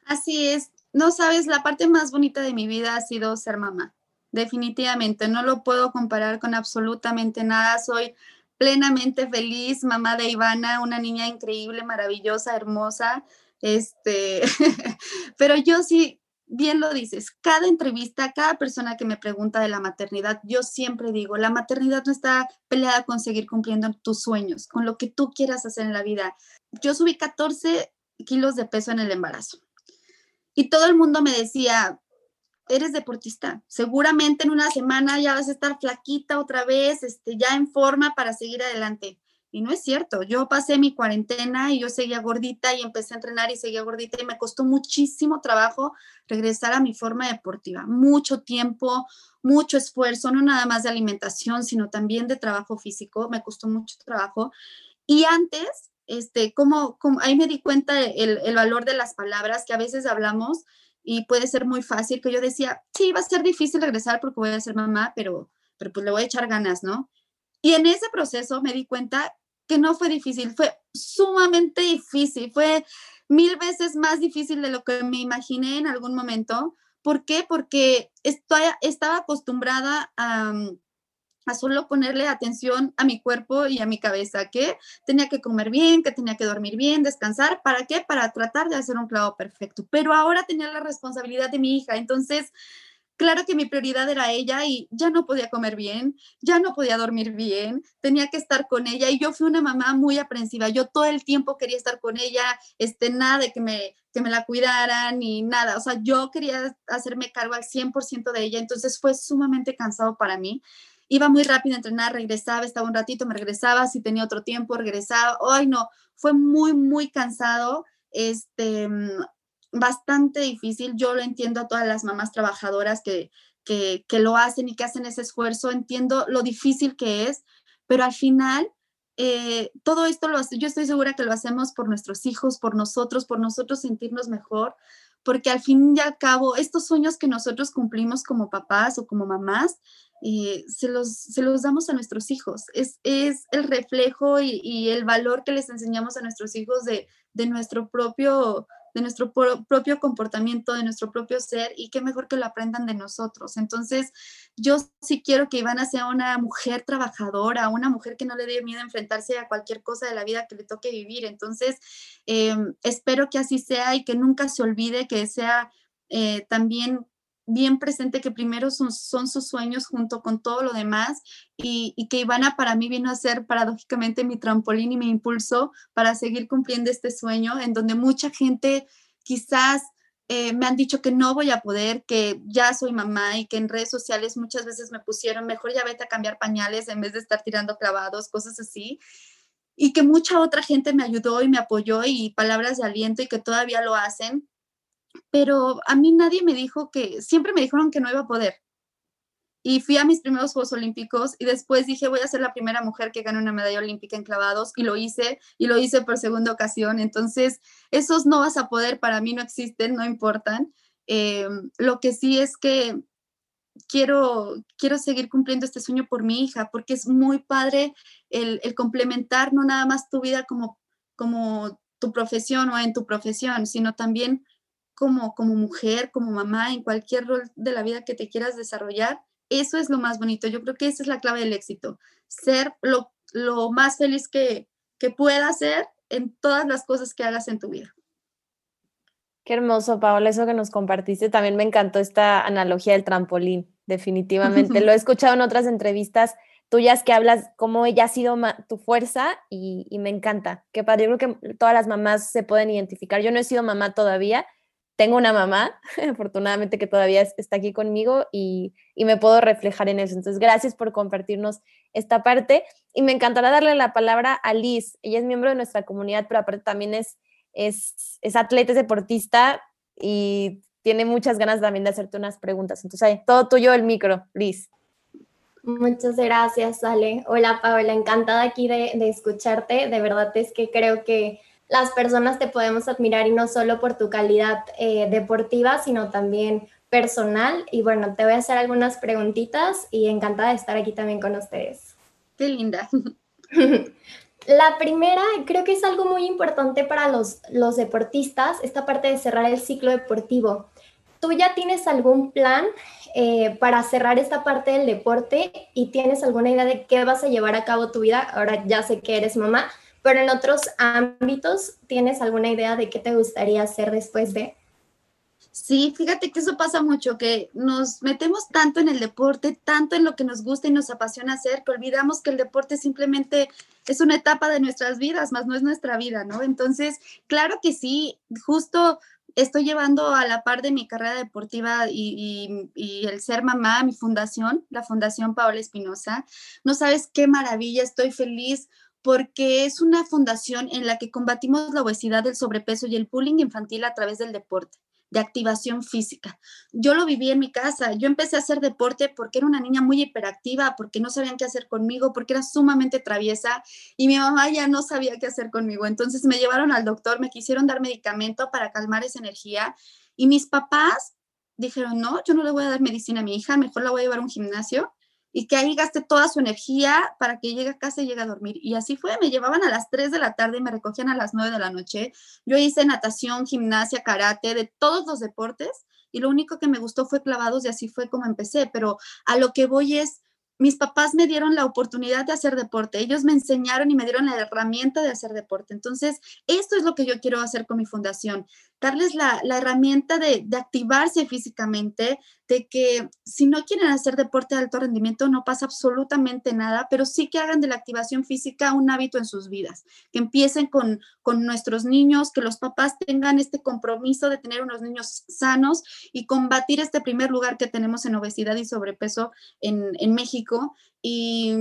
Así es, no sabes, la parte más bonita de mi vida ha sido ser mamá. Definitivamente, no lo puedo comparar con absolutamente nada. Soy plenamente feliz, mamá de Ivana, una niña increíble, maravillosa, hermosa. Este, pero yo sí bien lo dices, cada entrevista, cada persona que me pregunta de la maternidad, yo siempre digo, la maternidad no está peleada con seguir cumpliendo tus sueños, con lo que tú quieras hacer en la vida. Yo subí 14 kilos de peso en el embarazo y todo el mundo me decía, eres deportista, seguramente en una semana ya vas a estar flaquita otra vez, este, ya en forma para seguir adelante. Y no es cierto, yo pasé mi cuarentena y yo seguía gordita y empecé a entrenar y seguía gordita y me costó muchísimo trabajo regresar a mi forma deportiva, mucho tiempo, mucho esfuerzo, no nada más de alimentación, sino también de trabajo físico, me costó mucho trabajo. Y antes, este, como, como ahí me di cuenta el, el valor de las palabras que a veces hablamos y puede ser muy fácil, que yo decía, sí, va a ser difícil regresar porque voy a ser mamá, pero, pero pues le voy a echar ganas, ¿no? Y en ese proceso me di cuenta que no fue difícil, fue sumamente difícil, fue mil veces más difícil de lo que me imaginé en algún momento. ¿Por qué? Porque estaba acostumbrada a, a solo ponerle atención a mi cuerpo y a mi cabeza, que tenía que comer bien, que tenía que dormir bien, descansar, ¿para qué? Para tratar de hacer un clavo perfecto. Pero ahora tenía la responsabilidad de mi hija, entonces Claro que mi prioridad era ella y ya no podía comer bien, ya no podía dormir bien, tenía que estar con ella y yo fui una mamá muy aprensiva. Yo todo el tiempo quería estar con ella, este, nada de que me, que me la cuidaran ni nada. O sea, yo quería hacerme cargo al 100% de ella, entonces fue sumamente cansado para mí. Iba muy rápido a entrenar, regresaba, estaba un ratito, me regresaba, si tenía otro tiempo, regresaba. Ay, no, fue muy, muy cansado. Este, bastante difícil. Yo lo entiendo a todas las mamás trabajadoras que, que, lo hacen y que hacen ese esfuerzo. Entiendo lo difícil que es, pero al final eh, todo esto lo yo estoy segura que lo hacemos por nuestros hijos, por nosotros, por nosotros sentirnos mejor, porque al fin y al cabo, estos sueños que nosotros cumplimos como papás o como mamás, eh, se, los, se los damos a nuestros hijos. Es, es el reflejo y, el valor que les enseñamos a nuestros hijos de, de nuestro propio de nuestro propio comportamiento, de nuestro propio ser y qué mejor que lo aprendan de nosotros. Entonces, yo sí quiero que Ivana sea una mujer trabajadora, una mujer que no le dé miedo enfrentarse a cualquier cosa de la vida que le toque vivir. Entonces, em, espero que así sea y que nunca se olvide que sea eh, también bien presente que primero son, sus sueños junto con todo lo demás y, y, que Ivana para mí vino a ser paradójicamente mi trampolín y mi impulso para seguir cumpliendo este sueño en donde mucha gente quizás eh, me han dicho que no voy a poder, que ya soy mamá y que en redes sociales muchas veces me pusieron mejor ya vete a cambiar pañales en vez de estar tirando clavados, cosas así. Y que mucha otra gente me ayudó y me apoyó y palabras de aliento y que todavía lo hacen pero a mí nadie me dijo que, siempre me dijeron que no iba a poder. Y fui a mis primeros Juegos Olímpicos y después dije, voy a ser la primera mujer que gane una medalla olímpica en clavados y lo hice y lo hice por segunda ocasión. Entonces, esos no vas a poder, para mí no existen, no importan. Eh, lo que sí es que quiero, quiero seguir cumpliendo este sueño por mi hija, porque es muy padre el, el complementar no nada más tu vida como, como tu profesión o en tu profesión, sino también como, como mujer, como mamá, en cualquier rol de la vida que te quieras desarrollar, eso es lo más bonito. Yo creo que esa es la clave del éxito, ser lo, lo más feliz que, que puedas ser en todas las cosas que hagas en tu vida. Qué hermoso, Paola, eso que nos compartiste. También me encantó esta analogía del trampolín, definitivamente. Lo he escuchado en otras entrevistas tuyas que hablas cómo ella ha sido tu fuerza y, y, me encanta. Qué padre, yo creo que todas las mamás se pueden identificar. Yo no he sido mamá todavía, tengo una mamá, afortunadamente que todavía está aquí conmigo y, me puedo reflejar en eso. Entonces, gracias por compartirnos esta parte. Y me encantará darle la palabra a Liz. Ella es miembro de nuestra comunidad, pero aparte también es, es, es atleta, es deportista y tiene muchas ganas también de hacerte unas preguntas. Entonces, todo tuyo el micro, Liz. Muchas gracias, Ale. Hola, Paola, encantada aquí de, de escucharte. De verdad es que creo que las personas te podemos admirar y no solo por tu calidad eh, deportiva, sino también personal. Y bueno, te voy a hacer algunas preguntitas y encantada de estar aquí también con ustedes. Qué linda. La primera, creo que es algo muy importante para los, los deportistas, esta parte de cerrar el ciclo deportivo. ¿Tú ya tienes algún plan eh, para cerrar esta parte del deporte y tienes alguna idea de qué vas a llevar a cabo tu vida? Ahora ya sé que eres mamá, pero en otros ámbitos, ¿tienes alguna idea de qué te gustaría hacer después de? Sí, fíjate que eso pasa mucho, que nos metemos tanto en el deporte, tanto en lo que nos gusta y nos apasiona hacer, que olvidamos que el deporte simplemente es una etapa de nuestras vidas, más no es nuestra vida, ¿no? Entonces, claro que sí, justo estoy llevando a la par de mi carrera deportiva y, el ser mamá, mi fundación, la Fundación Paola Espinosa. No sabes qué maravilla, estoy feliz porque es una fundación en la que combatimos la obesidad, el sobrepeso y el bullying infantil a través del deporte de activación física. Yo lo viví en mi casa. Yo empecé a hacer deporte porque era una niña muy hiperactiva, porque no sabían qué hacer conmigo, porque era sumamente traviesa y mi mamá ya no sabía qué hacer conmigo. Entonces me llevaron al doctor, me quisieron dar medicamento para calmar esa energía y mis papás dijeron, no, yo no le voy a dar medicina a mi hija, mejor la voy a llevar a un gimnasio y que ahí gaste toda su energía para que llegue a casa y llegue a dormir. Y así fue, me llevaban a las 3 de la tarde y me recogían a las 9 de la noche. Yo hice natación, gimnasia, karate, de todos los deportes y lo único que me gustó fue clavados y así fue como empecé, pero a lo que voy es mis papás me dieron la oportunidad de hacer deporte, ellos me enseñaron y me dieron la herramienta de hacer deporte. Entonces, esto es lo que yo quiero hacer con mi fundación, darles la, herramienta de, activarse físicamente, de que si no quieren hacer deporte de alto rendimiento no pasa absolutamente nada, pero sí que hagan de la activación física un hábito en sus vidas, que empiecen con, nuestros niños, que los papás tengan este compromiso de tener unos niños sanos y combatir este primer lugar que tenemos en obesidad y sobrepeso en, México. Y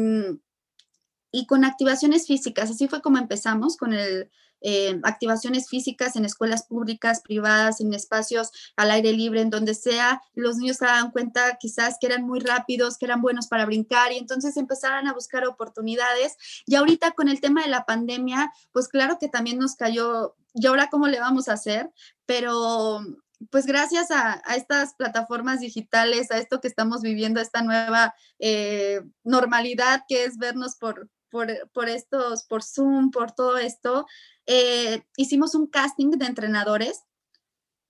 con activaciones físicas, así fue como empezamos con el eh, activaciones físicas en escuelas públicas, privadas, en espacios al aire libre, en donde sea, los niños se daban cuenta quizás que eran muy rápidos, que eran buenos para brincar y entonces empezaron a buscar oportunidades. Y ahorita con el tema de la pandemia, pues claro que también nos cayó, ¿y ahora cómo le vamos a hacer? Pero pues gracias a, estas plataformas digitales, a esto que estamos viviendo, a esta nueva eh, normalidad que es vernos por, por, por, estos, por Zoom, por todo esto, eh, hicimos un casting de entrenadores.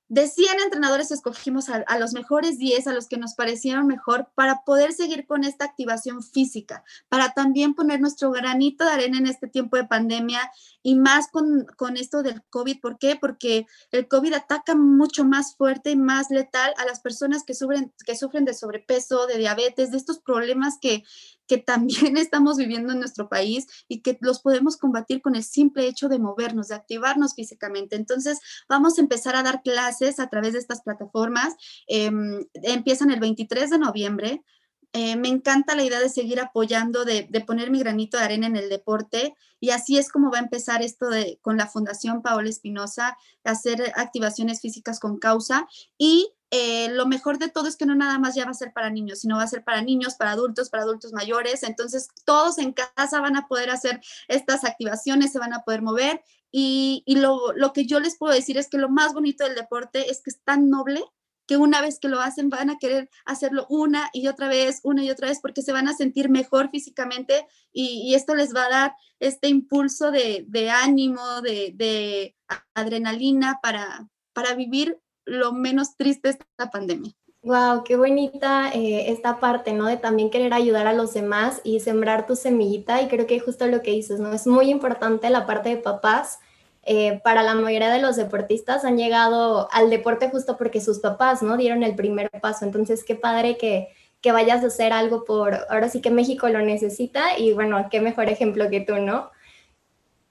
De 100 entrenadores escogimos a, a, los mejores 10, a los que nos parecieron mejor, para poder seguir con esta activación física, para también poner nuestro granito de arena en este tiempo de pandemia y más con, con esto del COVID. ¿Por qué? Porque el COVID ataca mucho más fuerte y más letal a las personas que sufren, que sufren de sobrepeso, de diabetes, de estos problemas que, que también estamos viviendo en nuestro país y que los podemos combatir con el simple hecho de movernos, de activarnos físicamente. Entonces, vamos a empezar a dar clases a través de estas plataformas. Em, empiezan el 23 de noviembre. Eh, me encanta la idea de seguir apoyando, de, poner mi granito de arena en el deporte y así es como va a empezar esto de, con la Fundación Paola Espinosa, hacer activaciones físicas con causa y eh, lo mejor de todo es que no nada más ya va a ser para niños, sino va a ser para niños, para adultos, para adultos mayores. Entonces, todos en casa van a poder hacer estas activaciones, se van a poder mover. Y, lo, lo, que yo les puedo decir es que lo más bonito del deporte es que es tan noble que una vez que lo hacen van a querer hacerlo una y otra vez, una y otra vez, porque se van a sentir mejor físicamente y, esto les va a dar este impulso de, de ánimo, de, de adrenalina para, para vivir lo menos triste esta pandemia. Wow, qué bonita eh, esta parte, ¿no? De también querer ayudar a los demás y sembrar tu semillita. Y creo que justo lo que dices, ¿no? Es muy importante la parte de papás. Eh, para la mayoría de los deportistas han llegado al deporte justo porque sus papás, ¿no? Dieron el primer paso. Entonces, qué padre que, que vayas a hacer algo por, ahora sí que México lo necesita y bueno, qué mejor ejemplo que tú, ¿no?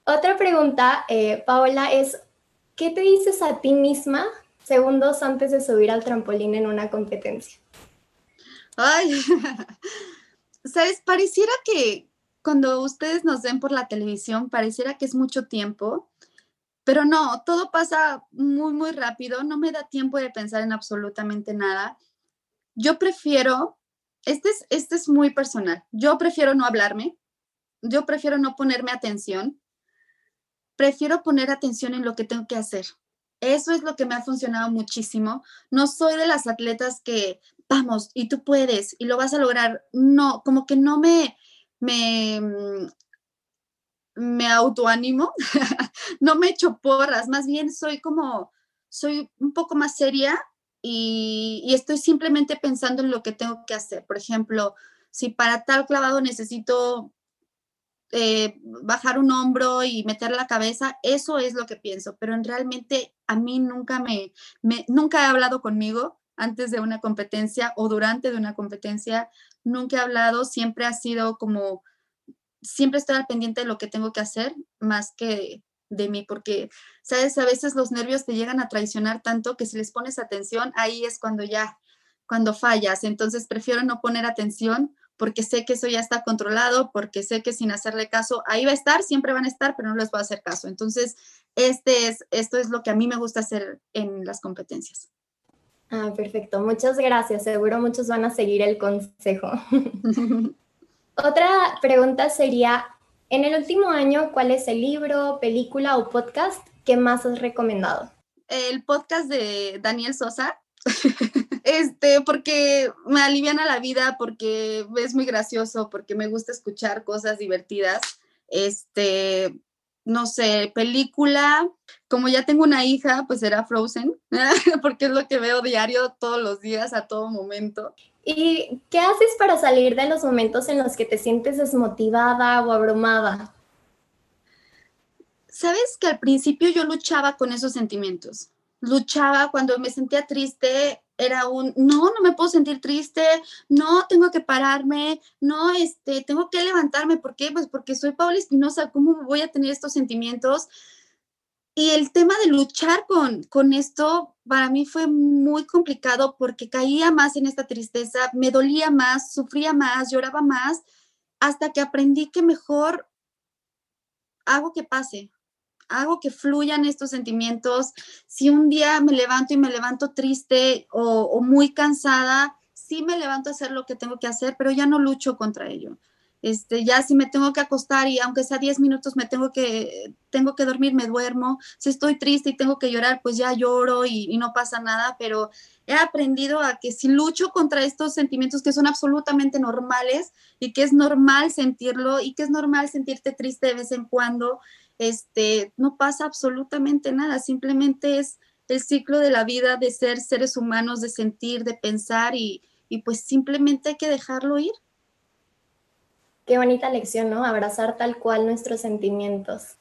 Otra pregunta, eh, Paola, es, ¿qué te dices a ti misma segundos antes de subir al trampolín en una competencia? Ay, sabes, pareciera que cuando ustedes nos ven por la televisión, pareciera que es mucho tiempo, pero no, todo pasa muy, muy rápido, no me da tiempo de pensar en absolutamente nada. Yo prefiero, este es, este es muy personal, yo prefiero no hablarme, yo prefiero no ponerme atención, prefiero poner atención en lo que tengo que hacer. Eso es lo que me ha funcionado muchísimo. No soy de las atletas que, vamos, y tú puedes, y lo vas a lograr. No, como que no me, me, mm, me autoanimo, no me echo porras, más bien soy como, soy un poco más seria y, estoy simplemente pensando en lo que tengo que hacer. Por ejemplo, si para tal clavado necesito eh, bajar un hombro y meter la cabeza, eso es lo que pienso, pero en realmente a mí nunca me, nunca he hablado conmigo antes de una competencia o durante de una competencia, nunca he hablado, siempre ha sido como, siempre estoy al pendiente de lo que tengo que hacer más que de mí, porque, sabes, a veces los nervios te llegan a traicionar tanto que si les pones atención, ahí es cuando ya, cuando fallas, entonces prefiero no poner atención porque sé que eso ya está controlado, porque sé que sin hacerle caso, ahí va a estar, siempre van a estar, pero no les voy a hacer caso. Entonces, este es, esto es lo que a mí me gusta hacer en las competencias. Ah, perfecto. Muchas gracias. Seguro muchos van a seguir el consejo. Otra pregunta sería, en el último año, ¿cuál es el libro, película o podcast que más has recomendado? El podcast de Daniel Sosa, este, porque me aliviana la vida, porque es muy gracioso, porque me gusta escuchar cosas divertidas. Este, no sé, película, como ya tengo una hija, pues será Frozen, porque es lo que veo diario todos los días, a todo momento. ¿Y qué haces para salir de los momentos en los que te sientes desmotivada o abrumada? Sabes que al principio yo luchaba con esos sentimientos luchaba cuando me sentía triste, era un, no, no me puedo sentir triste, no, tengo que pararme, no, este, tengo que levantarme, ¿por qué? Pues porque soy Paula Espinosa, ¿cómo voy a tener estos sentimientos? Y el tema de luchar con, con esto para mí fue muy complicado porque caía más en esta tristeza, me dolía más, sufría más, lloraba más, hasta que aprendí que mejor hago que pase, hago que fluyan estos sentimientos. Si un día me levanto y me levanto triste o, muy cansada, sí me levanto a hacer lo que tengo que hacer, pero ya no lucho contra ello. Este, ya si me tengo que acostar y aunque sea 10 minutos me tengo que, tengo que dormir, me duermo. Si estoy triste y tengo que llorar, pues ya lloro y, y, no pasa nada, pero he aprendido a que si lucho contra estos sentimientos que son absolutamente normales y que es normal sentirlo y que es normal sentirte triste de vez en cuando este, no pasa absolutamente nada, simplemente es el ciclo de la vida de ser seres humanos, de sentir, de pensar y, pues simplemente hay que dejarlo ir. Qué bonita lección, ¿no? Abrazar tal cual nuestros sentimientos.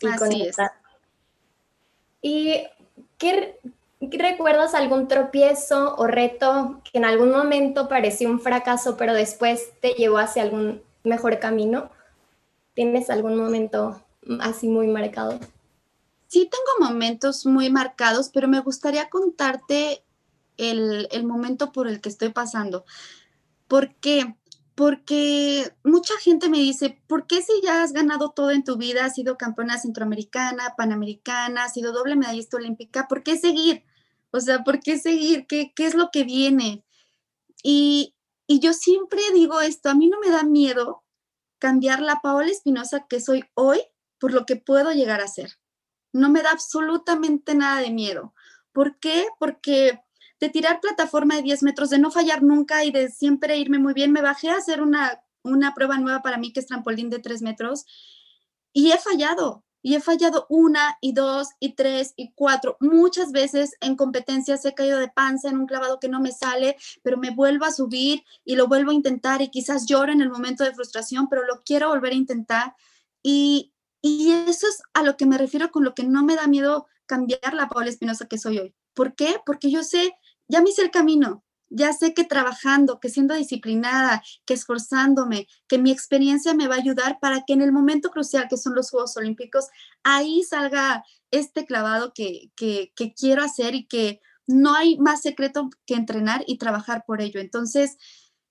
Y Así es. ¿Y qué, recuerdas algún tropiezo o reto que en algún momento pareció un fracaso, pero después te llevó hacia algún mejor camino? ¿Tienes algún momento así muy marcado? Sí, tengo momentos muy marcados, pero me gustaría contarte el, momento por el que estoy pasando. ¿Por qué? Porque mucha gente me dice, ¿por qué si ya has ganado todo en tu vida, has sido campeona centroamericana, panamericana, has sido doble medallista olímpica, ¿por qué seguir? O sea, ¿por qué seguir? ¿Qué, qué es lo que viene? Y, y yo siempre digo esto, a mí no me da miedo cambiar la Paola Espinosa que soy hoy por lo que puedo llegar a ser. No me da absolutamente nada de miedo. ¿Por qué? Porque de tirar plataforma de 10 metros, de no fallar nunca y de siempre irme muy bien, me bajé a hacer una, una prueba nueva para mí que es trampolín de 3 metros y he fallado. Y he fallado una y dos y tres y cuatro. Muchas veces en competencias he caído de panza en un clavado que no me sale, pero me vuelvo a subir y lo vuelvo a intentar y quizás lloro en el momento de frustración, pero lo quiero volver a intentar. Y, y eso es a lo que me refiero con lo que no me da miedo cambiar la Paula Espinosa que soy hoy. ¿Por qué? Porque yo sé, ya me hice el camino, ya sé que trabajando, que siendo disciplinada, que esforzándome, que mi experiencia me va a ayudar para que en el momento crucial que son los Juegos Olímpicos, ahí salga este clavado que, que, que quiero hacer y que no hay más secreto que entrenar y trabajar por ello. Entonces,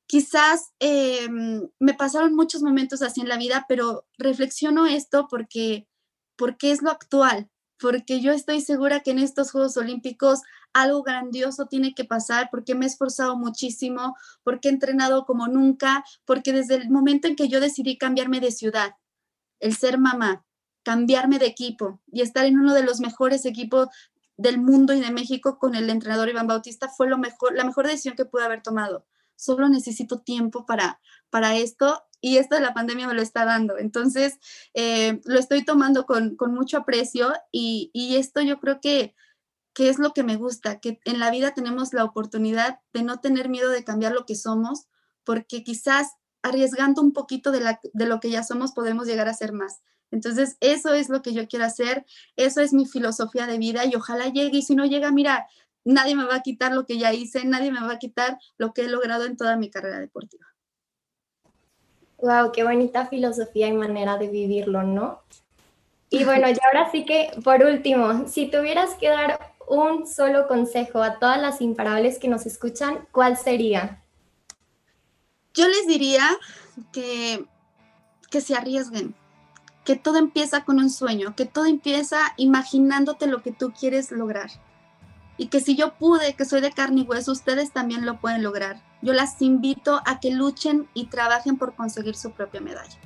quizás em, me pasaron muchos momentos así en la vida, pero reflexiono esto porque, porque es lo actual. porque yo estoy segura que en estos Juegos Olímpicos algo grandioso tiene que pasar, porque me he esforzado muchísimo, porque he entrenado como nunca, porque desde el momento en que yo decidí cambiarme de ciudad, el ser mamá, cambiarme de equipo y estar en uno de los mejores equipos del mundo y de México con el entrenador Iván Bautista fue lo mejor, la mejor decisión que pude haber tomado. Solo necesito tiempo para, para esto y esto de la pandemia me lo está dando. Entonces, eh, lo estoy tomando con, mucho aprecio y, esto yo creo que, que es lo que me gusta, que en la vida tenemos la oportunidad de no tener miedo de cambiar lo que somos, porque quizás arriesgando un poquito de, la, de lo que ya somos podemos llegar a ser más. Entonces, eso es lo que yo quiero hacer, eso es mi filosofía de vida y ojalá llegue y si no llega, mira, nadie me va a quitar lo que ya hice, nadie me va a quitar lo que he logrado en toda mi carrera deportiva. Wow, qué bonita filosofía y manera de vivirlo, ¿no? Y bueno, y ahora sí que, por último, si tuvieras que dar un solo consejo a todas las imparables que nos escuchan, ¿cuál sería? Yo les diría que, que se arriesguen, que todo empieza con un sueño, que todo empieza imaginándote lo que tú quieres lograr. Y que si yo pude, que soy de carne y hueso, ustedes también lo pueden lograr yo las invito a que luchen y trabajen por conseguir su propia medalla.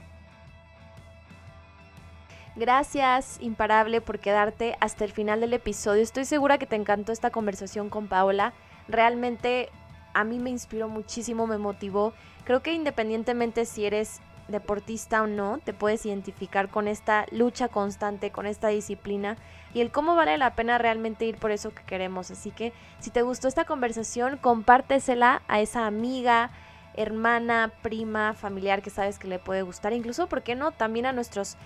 Gracias, Imparable, por quedarte hasta el final del episodio. Estoy segura que te encantó esta conversación con Paola. Realmente a mí me inspiró muchísimo, me motivó. Creo que independientemente si eres deportista o no, te puedes identificar con esta lucha constante, con esta disciplina y el cómo vale la pena realmente ir por eso que queremos. Así que si te gustó esta conversación, compártesela a esa amiga, hermana, prima, familiar que sabes que le puede gustar, incluso, ¿por qué no? También a nuestros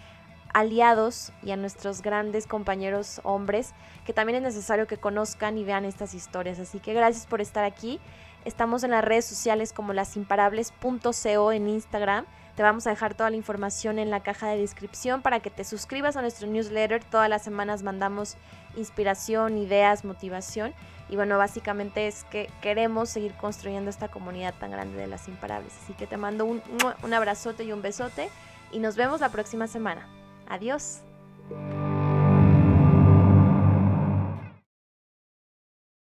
aliados y a nuestros grandes compañeros hombres, que también es necesario que conozcan y vean estas historias. Así que gracias por estar aquí. Estamos en las redes sociales como lasimparables.co en Instagram te vamos a dejar toda la información en la caja de descripción para que te suscribas a nuestro newsletter. Todas las semanas mandamos inspiración, ideas, motivación. Y bueno, básicamente es que queremos seguir construyendo esta comunidad tan grande de las imparables. Así que te mando un, abrazote y un besote y nos vemos la próxima semana. Adiós.